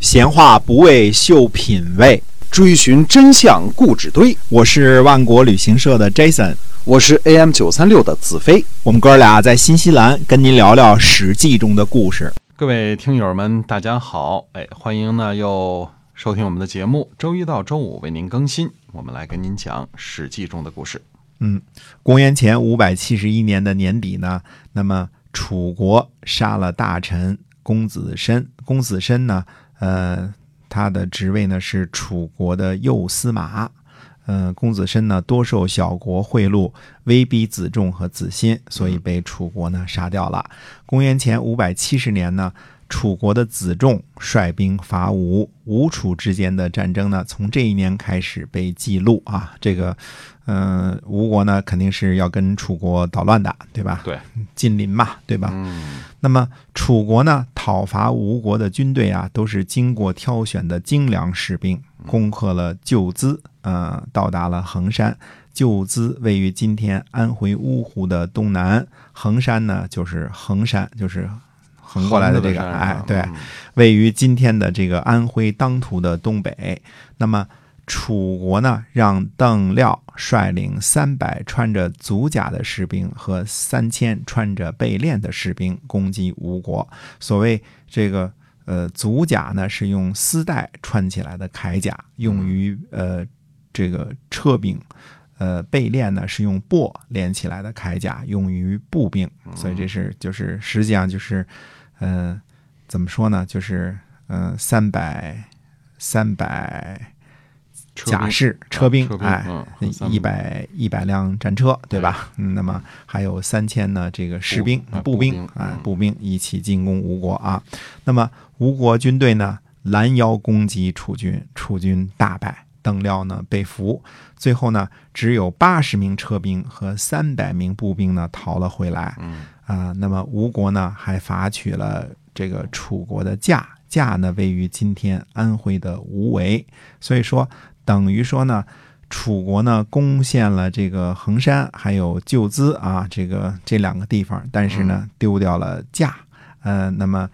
闲话不为秀品味，追寻真相故纸堆。我是万国旅行社的 Jason，我是 AM 九三六的子飞。我们哥俩在新西兰跟您聊聊《史记》中的故事。各位听友们，大家好！哎，欢迎呢又收听我们的节目，周一到周五为您更新。我们来跟您讲《史记》中的故事。嗯，公元前五百七十一年的年底呢，那么楚国杀了大臣公子申。公子申呢，呃，他的职位呢是楚国的右司马。嗯，公子申呢多受小国贿赂，威逼子重和子欣，所以被楚国呢杀掉了。公元前五百七十年呢，楚国的子仲率兵伐吴，吴楚之间的战争呢从这一年开始被记录啊。这个，嗯，吴国呢肯定是要跟楚国捣乱的，对吧？对，近邻嘛，对吧？嗯，那么楚国呢讨伐吴国的军队啊，都是经过挑选的精良士兵，攻克了旧资，呃，到达了衡山。旧资位于今天安徽芜湖的东南，衡山呢就是衡山，就是横过来的这个，哎，对，嗯位于今天的这个安徽当涂的东北。那么楚国呢，让邓廖率领三百穿着足甲的士兵和三千穿着贝链的士兵攻击吴国。所谓这个呃足甲呢，是用丝带穿起来的铠甲，用于呃这个车兵。呃，贝链呢是用帛连起来的铠甲，用于步兵，所以这是就是实际上就是，呃，怎么说呢？就是呃三百三百甲士车兵，哎一百一百辆战车，对吧？嗯，那么还有三千呢这个士兵步、兵啊步兵一起进攻吴国啊。那么吴国军队呢拦腰攻击楚军，楚军大败。邓廖呢被俘，最后呢只有八十名车兵和三百名步兵呢逃了回来。嗯啊，那么吴国呢还伐取了这个楚国的驾，驾呢位于今天安徽的无为，所以说等于说呢，楚国呢攻陷了这个衡山还有旧资啊，这个这两个地方，但是呢丢掉了驾，呃，那么。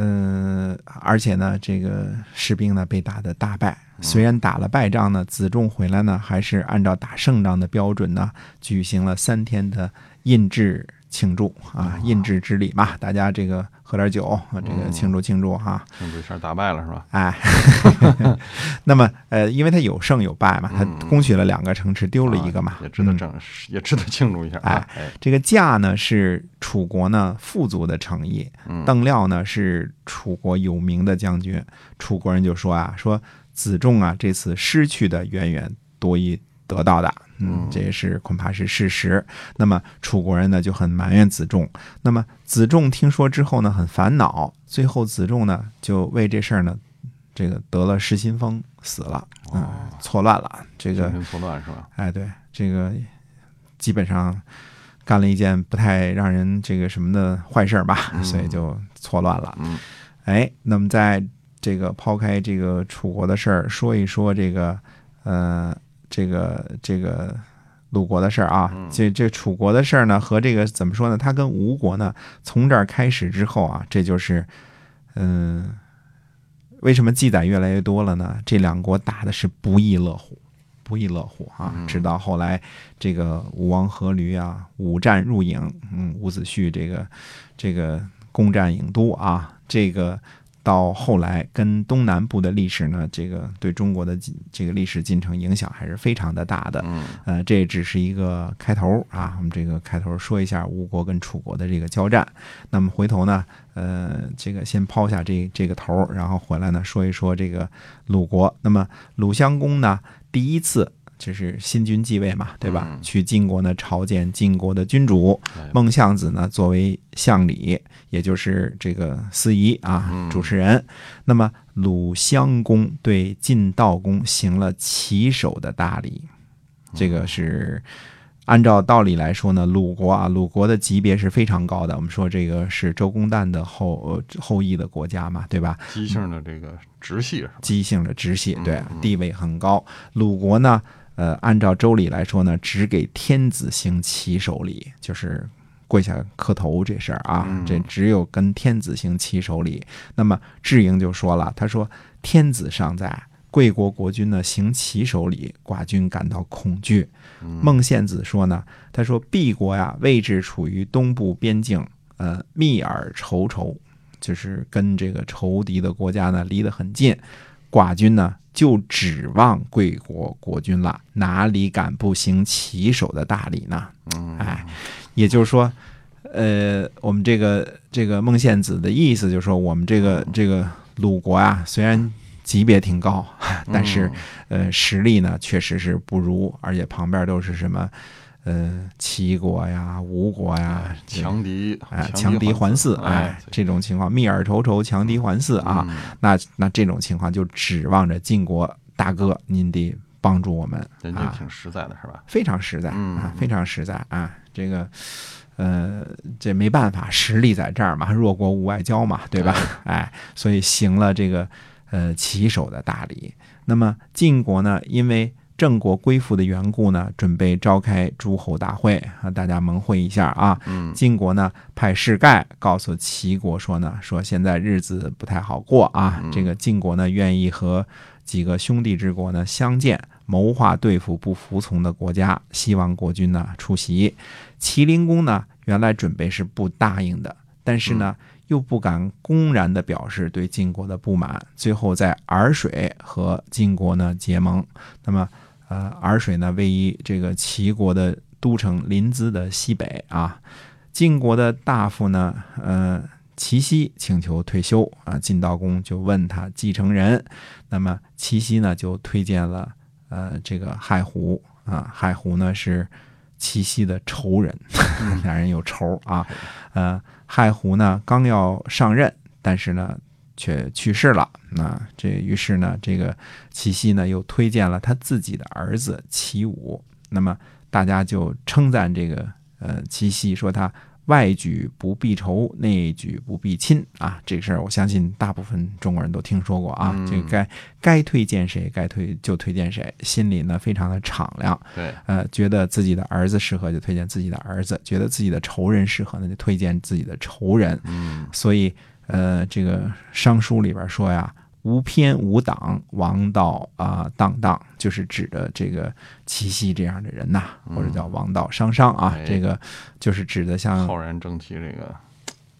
嗯，而且呢，这个士兵呢被打得大败。虽然打了败仗呢，子仲回来呢，还是按照打胜仗的标准呢，举行了三天的印制庆祝啊，印制之礼嘛，大家这个喝点酒，啊这个庆祝庆祝哈。庆祝一下打败了是吧？哎，那么呃，因为他有胜有败嘛，他嗯。攻取了两个城池，丢了一个嘛。啊，也值得嗯。正，也值得庆祝一下啊！哎，这个驾呢是楚国呢富足的诚意，嗯。邓廖呢是楚国有名的将军，楚国人就说啊，说子仲啊这次失去的远远多于得到的，嗯嗯，这也是恐怕是事实。那么楚国人呢就很埋怨子仲，那么子仲听说之后呢很烦恼，最后子仲呢就为这事儿呢这个得了失心疯死了，嗯，错乱了，这个错乱是吧？哎，对，这个基本上干了一件不太让人这个什么的坏事儿吧，嗯。所以就错乱了。嗯。哎，那么在这个抛开这个楚国的事儿，说一说这个呃，这个这个鲁国的事儿啊。嗯这这楚国的事儿呢，和这个怎么说呢？他跟吴国呢，从这儿开始之后啊，这就是嗯、为什么记载越来越多了呢？这两国打的是不亦乐乎。不亦乐乎啊！嗯直到后来，这个吴王阖闾啊，五战入郢，嗯，伍子胥这个这个攻占郢都啊，这个到后来跟东南部的历史呢，这个对中国的这个历史进程影响还是非常的大的。嗯呃，这只是一个开头啊，我们这个开头说一下吴国跟楚国的这个交战。那么回头呢，呃，这个先抛下这这个头，然后回来呢说一说这个鲁国。那么鲁襄公呢，第一次就是新君继位嘛，对吧？嗯去晋国呢朝见晋国的君主哎孟相子呢，作为相礼，也就是这个司仪啊，嗯主持人。那么鲁襄公对晋悼公行了起手的大礼，这个是按照道理来说呢，鲁国啊，鲁国的级别是非常高的。我们说这个是周公旦的后呃后裔的国家嘛，对吧？姬姓的这个直系是吧？姬姓的直系，对嗯，地位很高。鲁国呢，呃，按照周礼来说呢，只给天子行起手礼，就是跪下磕头这事儿啊，嗯这只有跟天子行齐手礼。那么智英就说了，他说天子尚在，贵国国君呢行齐手礼，寡君感到恐惧。嗯孟献子说呢，他说敝国呀位置处于东部边境，呃，密而仇仇，就是跟这个仇敌的国家呢离得很近。寡君呢就指望贵国国君了，哪里敢不行齐手的大礼呢？嗯。哎，也就是说，呃，我们这个这个孟献子的意思就是说，我们这个这个鲁国啊，虽然级别挺高，但是呃实力呢确实是不如，而且旁边都是什么呃齐国呀、吴国呀，强敌哎强敌环伺，哎这种情况密尔仇仇，强敌环伺啊，嗯那那这种情况就指望着晋国大哥您得帮助我们啊。人家挺实在的是吧？非常实在嗯啊，非常实在啊。这个，呃，这没办法，实力在这儿嘛，弱国无外交嘛，对吧？哎，所以行了这个呃旗手的大礼。那么晋国呢，因为郑国归附的缘故呢，准备召开诸侯大会啊，大家盟会一下啊。嗯晋国呢派士盖告诉齐国说呢，说现在日子不太好过啊，嗯这个晋国呢愿意和几个兄弟之国呢相见，谋划对付不服从的国家，希望国君呢出席。齐灵公呢原来准备是不答应的，但是呢。又不敢公然的表示对晋国的不满，最后在洱水和晋国呢结盟。那么，呃，洱水呢位于这个齐国的都城临淄的西北啊。晋国的大夫呢，呃，齐奚请求退休啊，晋悼公就问他继承人，那么齐奚呢就推荐了呃这个亥胡啊，亥胡呢是齐奚的仇人，两人有仇啊，呃，亥胡呢刚要上任，但是呢却去世了，那这于是呢这个齐奚呢又推荐了他自己的儿子齐武，那么大家就称赞这个呃齐奚说他外举不避仇，内举不避亲啊，这个事儿我相信大部分中国人都听说过啊。嗯这个该该推荐谁，该推就推荐谁，心里呢非常的敞亮，对，呃，觉得自己的儿子适合就推荐自己的儿子，觉得自己的仇人适合呢就推荐自己的仇人。嗯所以呃，这个商书里边说呀。无偏无党，王道啊、荡荡，就是指的这个齐奚这样的人呐，或者叫王道商商啊，哎这个就是指的像浩然正气，这个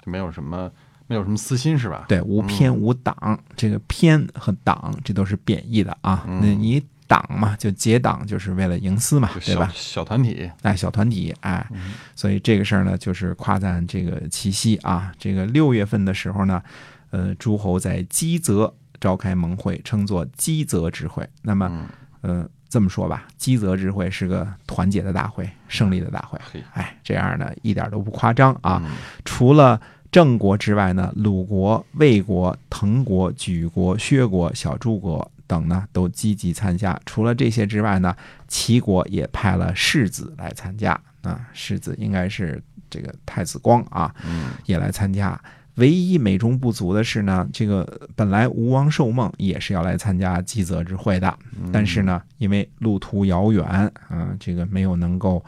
就没有什么没有什么私心是吧？对，无偏无党，这个偏和党这都是贬义的啊。嗯那你党嘛，就结党，就是为了营私嘛对吧？小团体，哎，小团体，哎，嗯所以这个事儿呢，就是夸赞这个齐奚啊。这个六月份的时候呢，呃，诸侯在基泽召开盟会，称作基泽之会。那么，嗯呃，这么说吧，基泽之会是个团结的大会，胜利的大会。嘿哎，这样呢，一点都不夸张啊。嗯除了郑国之外呢，鲁国、魏国、滕国、莒国、薛国、小诸国等呢都积极参加。除了这些之外呢，齐国也派了世子来参加啊，世子应该是这个太子光啊，嗯也来参加。唯一美中不足的是呢，这个本来吴王寿梦也是要来参加祭泽之会的，但是呢，因为路途遥远，啊、这个没有能够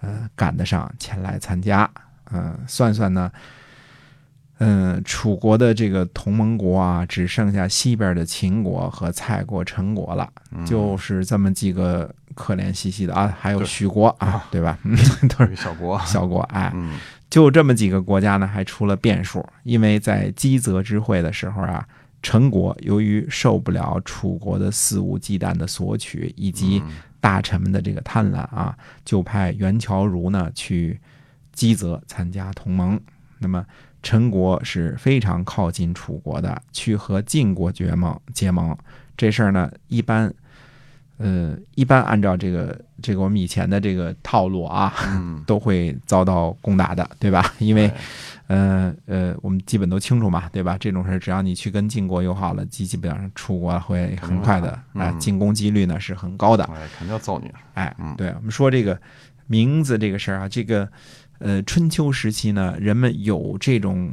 呃赶得上前来参加。嗯、算算呢，嗯、楚国的这个同盟国啊，只剩下西边的秦国和蔡国、陈国了，嗯就是这么几个可怜兮兮的啊，还有对许国啊，对吧？嗯，都是小国，小国，哎，嗯就这么几个国家呢，还出了变数。因为在基泽之会的时候啊，陈国由于受不了楚国的肆无忌惮的索取以及嗯大臣们的这个贪婪啊，就派袁乔如呢去基泽参加同盟。那么陈国是非常靠近楚国的，去和晋国结盟结盟这事儿呢，一般。呃，一般按照这个这个我们以前的这个套路啊，嗯，都会遭到攻打的，对吧？因为呃呃，我们基本都清楚嘛，对吧？这种事儿只要你去跟晋国友好了，基基本上楚国会很快的嗯啊、进攻几率呢是很高的。哎，肯定要揍你，哎嗯，对，我们说这个名字这个事儿啊，这个呃春秋时期呢，人们有这种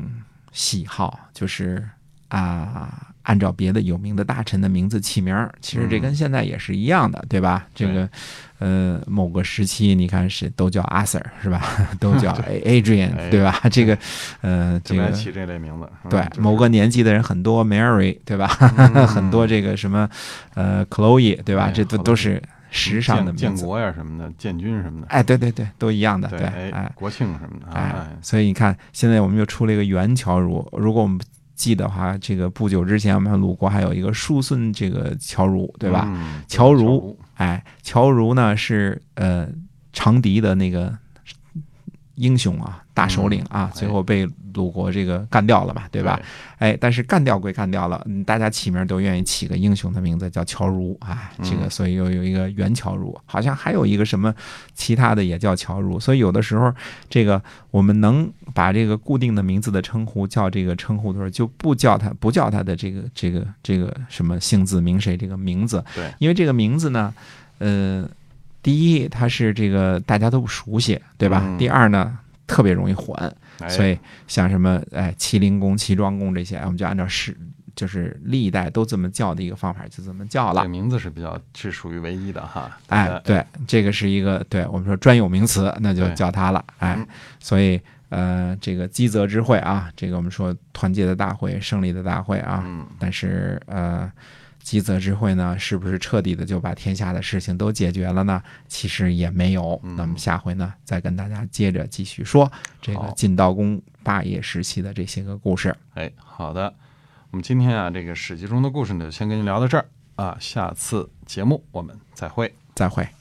喜好，就是啊按照别的有名的大臣的名字起名儿，其实这跟现在也是一样的，对吧？这个，呃，某个时期你看是都叫 Arthur 是吧？都叫 Adrian 哎对吧？这个，呃，这个起这类名字。嗯对就是某个年纪的人很多，Mary 对吧？嗯很多这个什么，呃，Chloe 对吧？哎这都都是时尚的建建。国呀什么的，建军什么的，哎，对对对，都一样的，对，对，哎哎，国庆什么的啊，哎哎，所以你看，现在我们又出了一个元乔儒。如果我们记得话，这个不久之前我们鲁国还有一个叔孙这个乔儒，对吧？嗯乔儒儒，哎，乔儒呢是呃长笛的那个英雄啊，大首领啊，嗯最后被鲁国这个干掉了嘛，对吧？？哎，但是干掉归干掉了，嗯大家起名都愿意起个英雄的名字叫乔如啊，这个嗯所以又有一个袁乔如，好像还有一个什么其他的也叫乔如，所以有的时候这个我们能把这个固定的名字的称呼叫这个称呼的时候，就不叫他不叫他的这个这个这个什么姓字名谁这个名字，对，因为这个名字呢，呃，第一它是这个大家都不熟悉，对吧？嗯第二呢，特别容易混。哎所以像什么哎麒麟宫、齐庄宫这些，哎我们就按照是就是历代都这么叫的一个方法，就这么叫了这个。名字是比较是属于唯一的哈。哎对，这个是一个对我们说专有名词，那就叫它了。哎嗯，所以呃，这个积泽之会啊，这个我们说团结的大会、胜利的大会啊，嗯，但是呃，积泽之会呢，是不是彻底的就把天下的事情都解决了呢？其实也没有。嗯那么下回呢，再跟大家接着继续说这个晋悼公霸业时期的这些个故事。哎，好的，我们今天啊，这个《史记》中的故事呢，就先跟您聊到这儿啊，下次节目我们再会。再会。